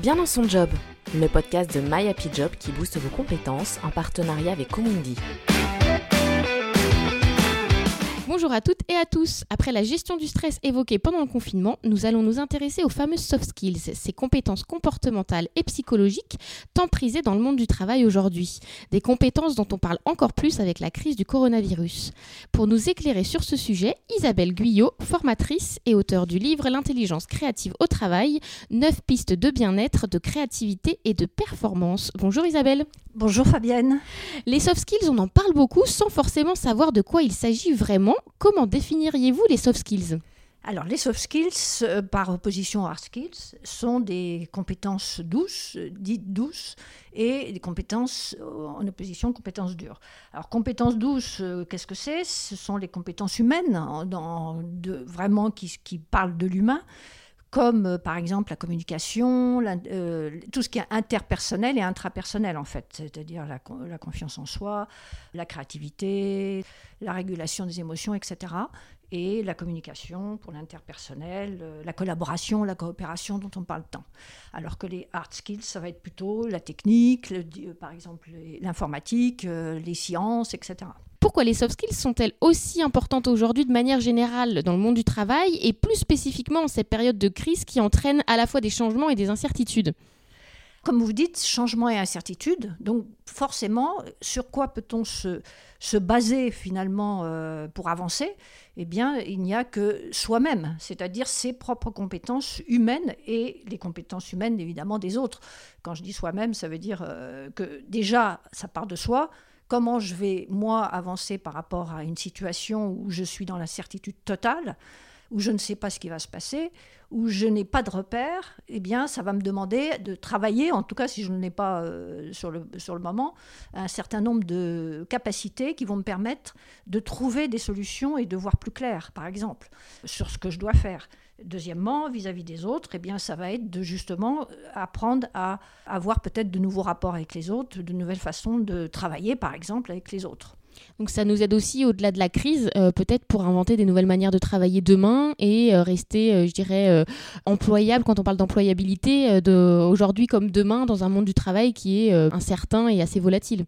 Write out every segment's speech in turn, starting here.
Bien dans son job, le podcast de My Happy Job qui booste vos compétences en partenariat avec Comundi. Bonjour à toutes et à tous. Après la gestion du stress évoquée pendant le confinement, nous allons nous intéresser aux fameuses soft skills, ces compétences comportementales et psychologiques tant prisées dans le monde du travail aujourd'hui. Des compétences dont on parle encore plus avec la crise du coronavirus. Pour nous éclairer sur ce sujet, Isabelle Guyot, formatrice et auteure du livre L'intelligence créative au travail, 9 pistes de bien-être, de créativité et de performance. Bonjour Isabelle. Bonjour Fabienne. Les soft skills, on en parle beaucoup sans forcément savoir de quoi il s'agit vraiment. Comment définiriez-vous les soft skills? Alors, les soft skills, euh, par opposition aux hard skills, sont des compétences douces, euh, dites douces, et des compétences euh, en opposition aux compétences dures. Alors, compétences douces, qu'est-ce que c'est? Ce sont les compétences humaines, hein, vraiment qui parlent de l'humain comme euh, par exemple la communication, euh, tout ce qui est interpersonnel et intrapersonnel en fait, c'est-à-dire la, confiance en soi, la créativité, la régulation des émotions, etc. Et la communication pour l'interpersonnel, euh, la collaboration, la coopération dont on parle tant. Alors que les hard skills, ça va être plutôt la technique, par exemple l'informatique, les sciences, etc. Pourquoi les soft skills sont-elles aussi importantes aujourd'hui de manière générale dans le monde du travail et plus spécifiquement en cette période de crise qui entraîne à la fois des changements et des incertitudes? Comme vous dites, changement et incertitude. Donc forcément, sur quoi peut-on se, se, baser finalement euh, pour avancer? Eh bien, il n'y a que soi-même, c'est-à-dire ses propres compétences humaines et les compétences humaines évidemment des autres. Quand je dis soi-même, ça veut dire euh, que déjà, ça part de soi, comment je vais, moi, avancer par rapport à une situation où je suis dans l'incertitude totale, où je ne sais pas ce qui va se passer, où je n'ai pas de repère, eh bien, ça va me demander de travailler, en tout cas si je ne l'ai pas euh, sur, le, sur le moment, un certain nombre de capacités qui vont me permettre de trouver des solutions et de voir plus clair, par exemple, sur ce que je dois faire. Deuxièmement, vis-à-vis des autres, eh bien, ça va être de justement apprendre à avoir peut-être de nouveaux rapports avec les autres, de nouvelles façons de travailler, par exemple, avec les autres. Donc ça nous aide aussi, au-delà de la crise, euh, peut-être pour inventer des nouvelles manières de travailler demain et euh, rester, euh, je dirais, employable quand on parle d'employabilité aujourd'hui comme demain dans un monde du travail qui est incertain et assez volatile.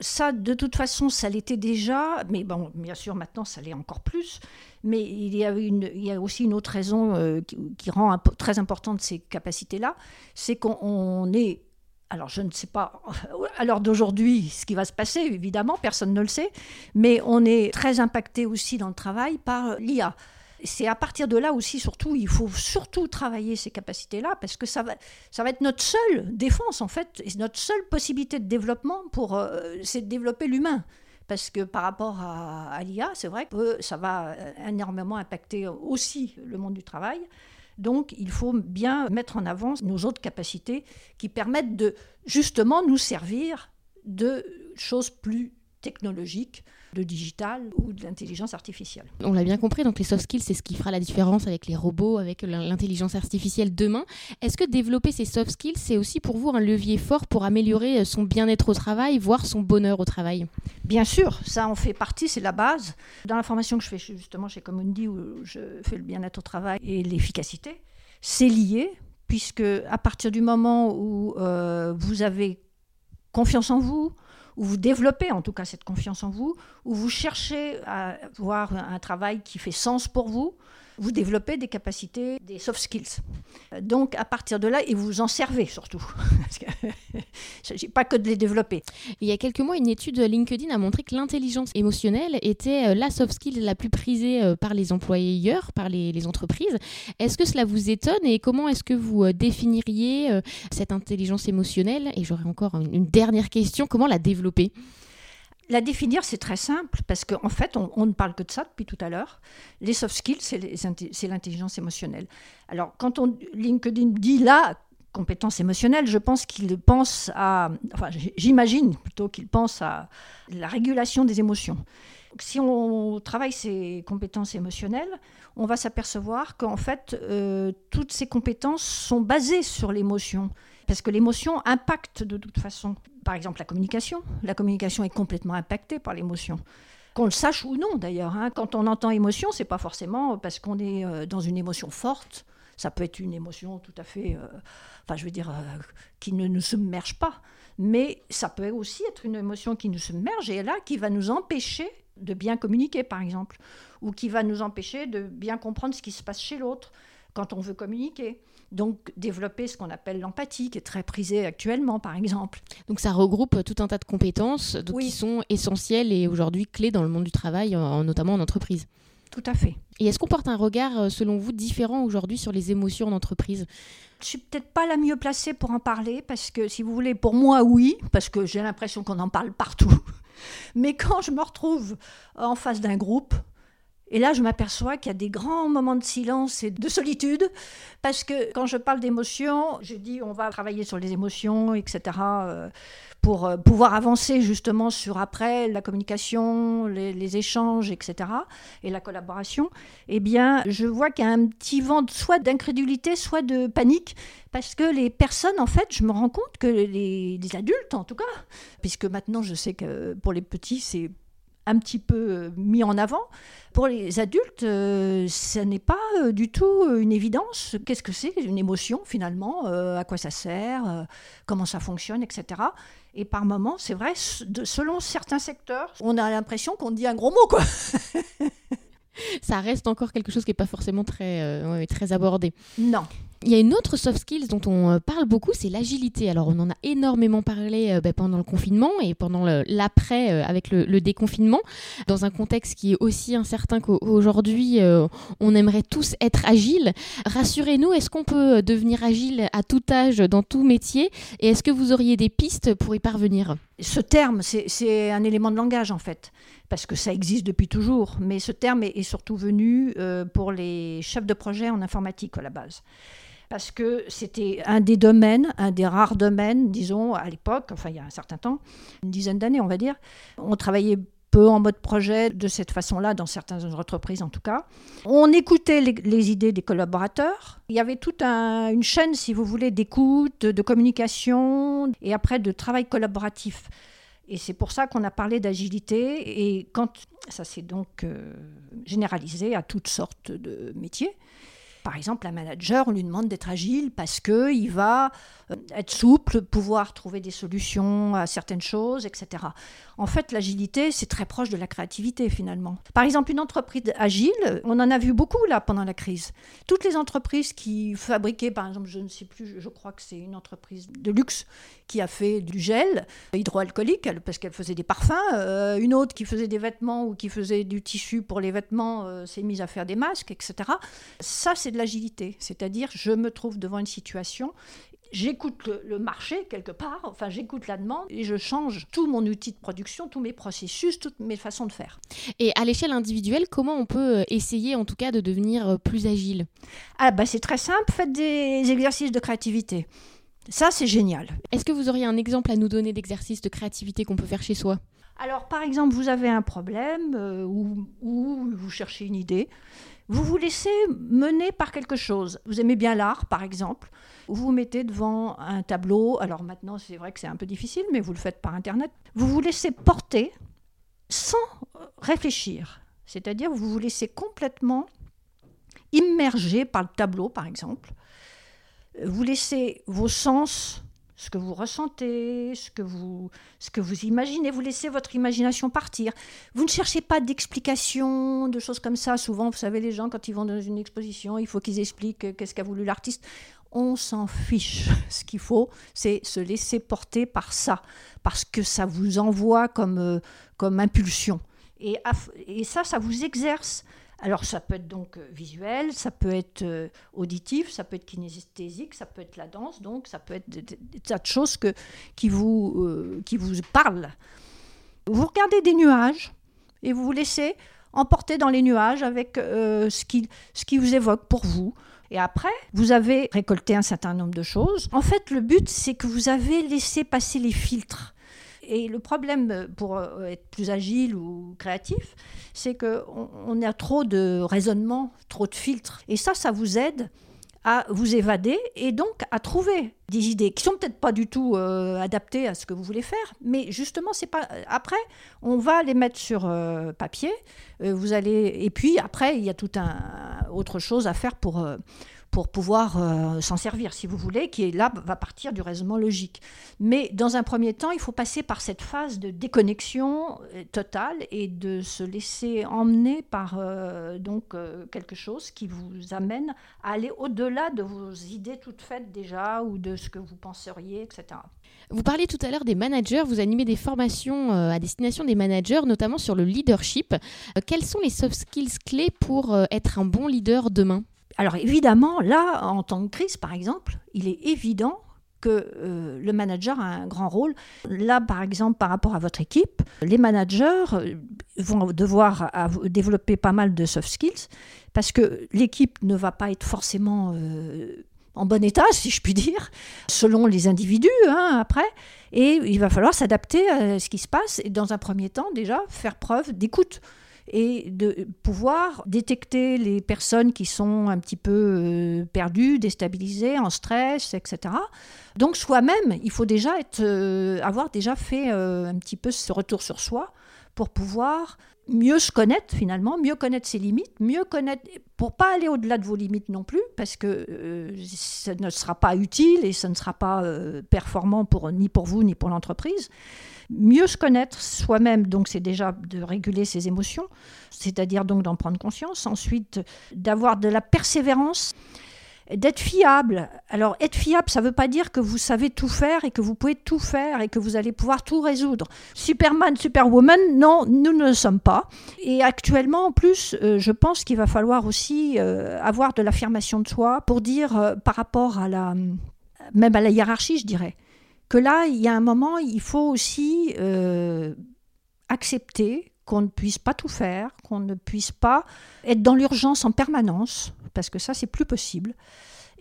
Ça, de toute façon, ça l'était déjà, mais bon, bien sûr, maintenant, ça l'est encore plus. Mais il y a, aussi une autre raison euh, qui, rend très importante ces capacités-là, c'est qu'on est alors je ne sais pas à l'heure d'aujourd'hui ce qui va se passer, évidemment, personne ne le sait, mais on est très impacté aussi dans le travail par l'IA c'est à partir de là aussi, surtout, il faut surtout travailler ces capacités-là, parce que ça va, ça va être notre seule défense, en fait, et notre seule possibilité de développement, pour, euh, c'est de développer l'humain. Parce que par rapport à, l'IA, c'est vrai que ça va euh, énormément impacter aussi le monde du travail. Donc, il faut bien mettre en avant nos autres capacités qui permettent de justement nous servir de choses plus technologiques de digital ou de l'intelligence artificielle. On l'a bien compris, donc les soft skills, c'est ce qui fera la différence avec les robots, avec l'intelligence artificielle demain. Est-ce que développer ces soft skills, c'est aussi pour vous un levier fort pour améliorer son bien-être au travail, voire son bonheur au travail? Bien sûr, ça en fait partie, c'est la base. Dans la formation que je fais justement chez Commundi, où je fais le bien-être au travail et l'efficacité, c'est lié, puisque à partir du moment où euh, vous avez confiance en vous, où vous développez en tout cas cette confiance en vous, où vous cherchez à avoir un travail qui fait sens pour vous, vous développez des capacités, des soft skills. Donc à partir de là, et vous en servez surtout. il ne s'agit pas que de les développer. Il y a quelques mois, une étude LinkedIn a montré que l'intelligence émotionnelle était euh, la soft skill la plus prisée euh, par les employeurs, par les, les entreprises. Est-ce que cela vous étonne et comment est-ce que vous euh, définiriez cette intelligence émotionnelle? Et j'aurais encore une dernière question, comment la développer? La définir, c'est très simple, parce qu'en fait, on, ne parle que de ça depuis tout à l'heure. Les soft skills, c'est l'intelligence émotionnelle. Alors, quand on, LinkedIn dit la compétence émotionnelle, je pense qu'il pense à, enfin, j'imagine plutôt qu'il pense à la régulation des émotions. Si on travaille ces compétences émotionnelles, on va s'apercevoir qu'en fait, euh, toutes ces compétences sont basées sur l'émotion parce que l'émotion impacte de toute façon. Par exemple, la communication. La communication est complètement impactée par l'émotion. Qu'on le sache ou non d'ailleurs. Hein. Quand on entend émotion, c'est pas forcément parce qu'on est euh, dans une émotion forte. Ça peut être une émotion tout à fait, euh, enfin je veux dire, euh, qui ne nous submerge pas. Mais ça peut aussi être une émotion qui nous submerge et là, qui va nous empêcher de bien communiquer, par exemple, ou qui va nous empêcher de bien comprendre ce qui se passe chez l'autre quand on veut communiquer. Donc développer ce qu'on appelle l'empathie, qui est très prisée actuellement, par exemple. Donc ça regroupe tout un tas de compétences qui sont essentielles et aujourd'hui clés dans le monde du travail, notamment en entreprise. Tout à fait. Et est-ce qu'on porte un regard, euh, selon vous, différent aujourd'hui sur les émotions en entreprise? Je suis peut-être pas la mieux placée pour en parler, parce que si vous voulez, pour moi, oui, parce que j'ai l'impression qu'on en parle partout. Mais quand je me retrouve en face d'un groupe, et là, je m'aperçois qu'il y a des grands moments de silence et de solitude, parce que quand je parle d'émotions, je dis on va travailler sur les émotions, etc., euh, pour euh, pouvoir avancer justement sur après la communication, les, échanges, etc., et la collaboration. Eh bien, je vois qu'il y a un petit vent soit d'incrédulité, soit de panique, parce que les personnes, en fait, je me rends compte que les, les adultes, en tout cas, puisque maintenant je sais que pour les petits, c'est un petit peu euh, mis en avant. Pour les adultes, euh, ce n'est pas euh, du tout une évidence. Qu'est-ce que c'est une émotion finalement À quoi ça sert Comment ça fonctionne, etc. Et par moments, c'est vrai, selon certains secteurs, on a l'impression qu'on dit un gros mot, quoi. ça reste encore quelque chose qui n'est pas forcément très, très abordé. Non. Il y a une autre soft skills dont on euh, parle beaucoup, c'est l'agilité. Alors on en a énormément parlé euh, bah, pendant le confinement et pendant l'après euh, avec le, déconfinement, dans un contexte qui est aussi incertain qu'aujourd'hui on aimerait tous être agiles. Rassurez-nous, est-ce qu'on peut devenir agile à tout âge, dans tout métier? Et est-ce que vous auriez des pistes pour y parvenir? Ce terme, c'est un élément de langage en fait parce que ça existe depuis toujours, mais ce terme est, surtout venu pour les chefs de projet en informatique à la base parce que c'était un des domaines, un des rares domaines, disons, à l'époque, enfin il y a un certain temps, une dizaine d'années on va dire. On travaillait peu en mode projet de cette façon-là, dans certaines entreprises en tout cas. On écoutait les, idées des collaborateurs. Il y avait toute une chaîne, si vous voulez, d'écoute, de communication et après de travail collaboratif. Et c'est pour ça qu'on a parlé d'agilité. Et quand ça s'est donc euh, généralisé à toutes sortes de métiers, par exemple, un manager, on lui demande d'être agile parce qu'il va euh, être souple, pouvoir trouver des solutions à certaines choses, etc. En fait, l'agilité, c'est très proche de la créativité finalement. Par exemple, une entreprise agile, on en a vu beaucoup là pendant la crise. Toutes les entreprises qui fabriquaient, par exemple, je ne sais plus, je crois que c'est une entreprise de luxe qui a fait du gel hydroalcoolique parce qu'elle faisait des parfums. Euh, une autre qui faisait des vêtements ou qui faisait du tissu pour les vêtements euh, s'est mise à faire des masques, etc. Ça, c'est de l'agilité. C'est-à-dire, je me trouve devant une situation j'écoute le, marché quelque part, enfin j'écoute la demande et je change tout mon outil de production, tous mes processus, toutes mes façons de faire. Et à l'échelle individuelle, comment on peut euh, essayer en tout cas de devenir plus agile? Ah bah c'est très simple, faites des exercices de créativité. Ça, c'est génial. Est-ce que vous auriez un exemple à nous donner d'exercice de créativité qu'on peut faire chez soi? Alors, par exemple, vous avez un problème euh, ou, vous cherchez une idée. Vous vous laissez mener par quelque chose. Vous aimez bien l'art, par exemple. Vous vous mettez devant un tableau. Alors maintenant, c'est vrai que c'est un peu difficile, mais vous le faites par Internet. Vous vous laissez porter sans réfléchir. C'est-à-dire, vous vous laissez complètement immerger par le tableau, par exemple vous laissez vos sens, ce que vous ressentez, ce que vous, ce que vous imaginez, vous laissez votre imagination partir. Vous ne cherchez pas d'explication, de choses comme ça. Souvent, vous savez, les gens, quand ils vont dans une exposition, il faut qu'ils expliquent qu'est-ce qu'a voulu l'artiste. On s'en fiche. Ce qu'il faut, c'est se laisser porter par ça, parce que ça vous envoie comme, euh, comme impulsion. Et, et ça, ça vous exerce. Alors ça peut être donc euh, visuel, ça peut être euh, auditif, ça peut être kinesthésique, ça peut être la danse, donc ça peut être des, tas de choses qui, vous, euh, qui vous parlent. Vous regardez des nuages et vous vous laissez emporter dans les nuages avec ce, qui, ce qui vous évoque pour vous. Et après, vous avez récolté un certain nombre de choses. En fait, le but, c'est que vous avez laissé passer les filtres. Et le problème euh, pour euh, être plus agile ou créatif, c'est qu'on on a trop de raisonnement, trop de filtres. Et ça, ça vous aide à vous évader et donc à trouver des idées qui sont peut-être pas du tout euh, adaptées à ce que vous voulez faire, mais justement c'est pas après on va les mettre sur papier, vous allez et puis après il y a tout autre chose à faire pour pour pouvoir euh, s'en servir, si vous voulez, qui est là va partir du raisonnement logique. Mais dans un premier temps, il faut passer par cette phase de déconnexion euh, totale et de se laisser emmener par euh, donc quelque chose qui vous amène à aller au-delà de vos idées toutes faites déjà ou de ce que vous penseriez, etc. Vous parliez tout à l'heure des managers, vous animez des formations à destination des managers, notamment sur le leadership. quels sont les soft skills clés pour être un bon leader demain? Alors évidemment, là, en temps de crise, par exemple, il est évident que euh, le manager a un grand rôle. Là, par exemple, par rapport à votre équipe, les managers euh, vont devoir développer pas mal de soft skills parce que l'équipe ne va pas être forcément euh, en bon état, si je puis dire, selon les individus hein, après. Et il va falloir s'adapter à ce qui se passe et dans un premier temps, déjà, faire preuve d'écoute et de pouvoir détecter les personnes qui sont un petit peu euh, perdues, déstabilisées, en stress, etc. Donc soi-même, il faut déjà être, euh, avoir déjà fait euh, un petit peu ce retour sur soi pour pouvoir mieux se connaître finalement, mieux connaître ses limites, mieux connaître, pour pas aller au-delà de vos limites non plus, parce que ça ne sera pas utile et ça ne sera pas performant pour, ni pour vous ni pour l'entreprise. Mieux se connaître soi-même, donc c'est déjà de réguler ses émotions, c'est-à-dire donc d'en prendre conscience, ensuite d'avoir de la persévérance, d'être fiable. Alors être fiable, ça ne veut pas dire que vous savez tout faire et que vous pouvez tout faire et que vous allez pouvoir tout résoudre. Superman, Superwoman, non, nous ne le sommes pas. Et actuellement, en plus, euh, je pense qu'il va falloir aussi euh, avoir de l'affirmation de soi pour dire euh, par rapport à la, même à la hiérarchie, je dirais que là, il y a un moment, il faut aussi accepter qu'on ne puisse pas tout faire, qu'on ne puisse pas être dans l'urgence en permanence, parce que ça, c'est plus possible.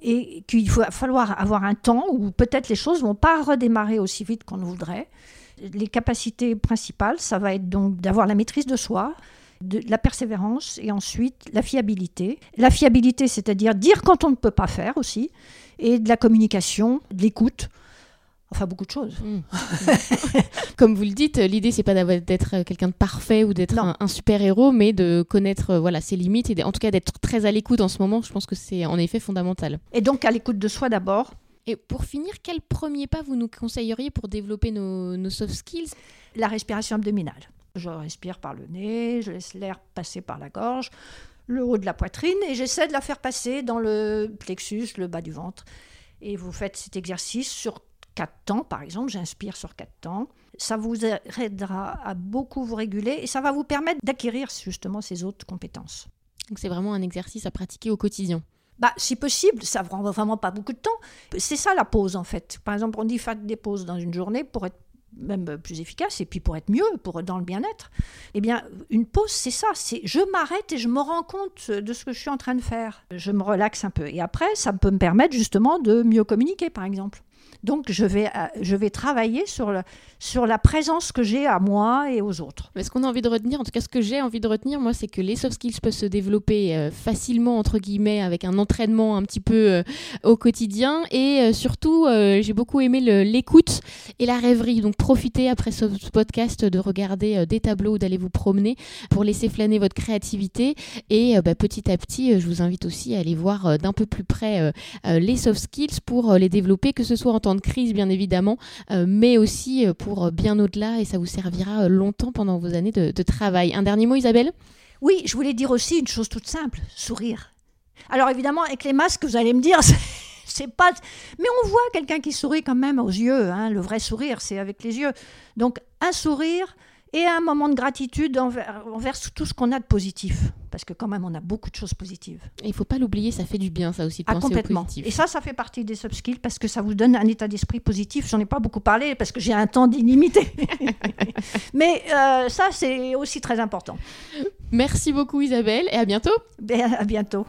Et qu'il va falloir avoir un temps où peut-être les choses ne vont pas redémarrer aussi vite qu'on voudrait. Les capacités principales, ça va être donc d'avoir la maîtrise de soi, de la persévérance et ensuite la fiabilité. La fiabilité, c'est-à-dire dire quand on ne peut pas faire aussi, et de la communication, de l'écoute. Enfin, beaucoup de choses. Mm. Comme vous le dites, l'idée, c'est pas d'être quelqu'un de parfait ou d'être un, super-héros, mais de connaître euh, voilà, ses limites et en tout cas d'être très à l'écoute en ce moment. Je pense que c'est en effet fondamental. Et donc, à l'écoute de soi d'abord. Et pour finir, quel premier pas vous nous conseilleriez pour développer nos, nos soft skills? La respiration abdominale. Je respire par le nez, je laisse l'air passer par la gorge, le haut de la poitrine, et j'essaie de la faire passer dans le plexus, le bas du ventre. Et vous faites cet exercice sur quatre temps, par exemple, j'inspire sur quatre temps. Ça vous aidera à beaucoup vous réguler et ça va vous permettre d'acquérir justement ces autres compétences. Donc c'est vraiment un exercice à pratiquer au quotidien. Bah, si possible, ça ne prend vraiment pas beaucoup de temps. C'est ça la pause en fait. Par exemple, on dit faire des pauses dans une journée pour être même plus efficace et puis pour être mieux, pour dans le bien-être. Eh bien, une pause, c'est ça. C'est je m'arrête et je me rends compte de ce que je suis en train de faire. Je me relaxe un peu et après, ça peut me permettre justement de mieux communiquer, par exemple. Donc, je vais, euh, je vais travailler sur, le, sur la présence que j'ai à moi et aux autres. Mais ce qu'on a envie de retenir, en tout cas ce que j'ai envie de retenir, moi, c'est que les soft skills peuvent se développer euh, facilement, entre guillemets, avec un entraînement un petit peu euh, au quotidien. Et surtout, j'ai beaucoup aimé l'écoute et la rêverie. Donc, profitez après ce podcast de regarder des tableaux ou d'aller vous promener pour laisser flâner votre créativité. Et bah, petit à petit, je vous invite aussi à aller voir d'un peu plus près les soft skills pour les développer, que ce soit en de crise bien évidemment, euh, mais aussi euh, pour bien au-delà et ça vous servira euh, longtemps pendant vos années de, travail. Un dernier mot Isabelle? Oui, je voulais dire aussi une chose toute simple, sourire. Alors évidemment, avec les masques, vous allez me dire, c'est pas. Mais on voit quelqu'un qui sourit quand même aux yeux. Hein. Le vrai sourire, c'est avec les yeux. Donc un sourire, et un moment de gratitude envers, tout ce qu'on a de positif. Parce que quand même, on a beaucoup de choses positives. Il ne faut pas l'oublier, ça fait du bien, ça aussi, de ah, complètement. Et ça, ça fait partie des soft skills parce que ça vous donne un état d'esprit positif. J'en ai pas beaucoup parlé parce que j'ai un temps d'illimité. Mais euh, ça, c'est aussi très important. Merci beaucoup, Isabelle, et à bientôt. Ben, à bientôt.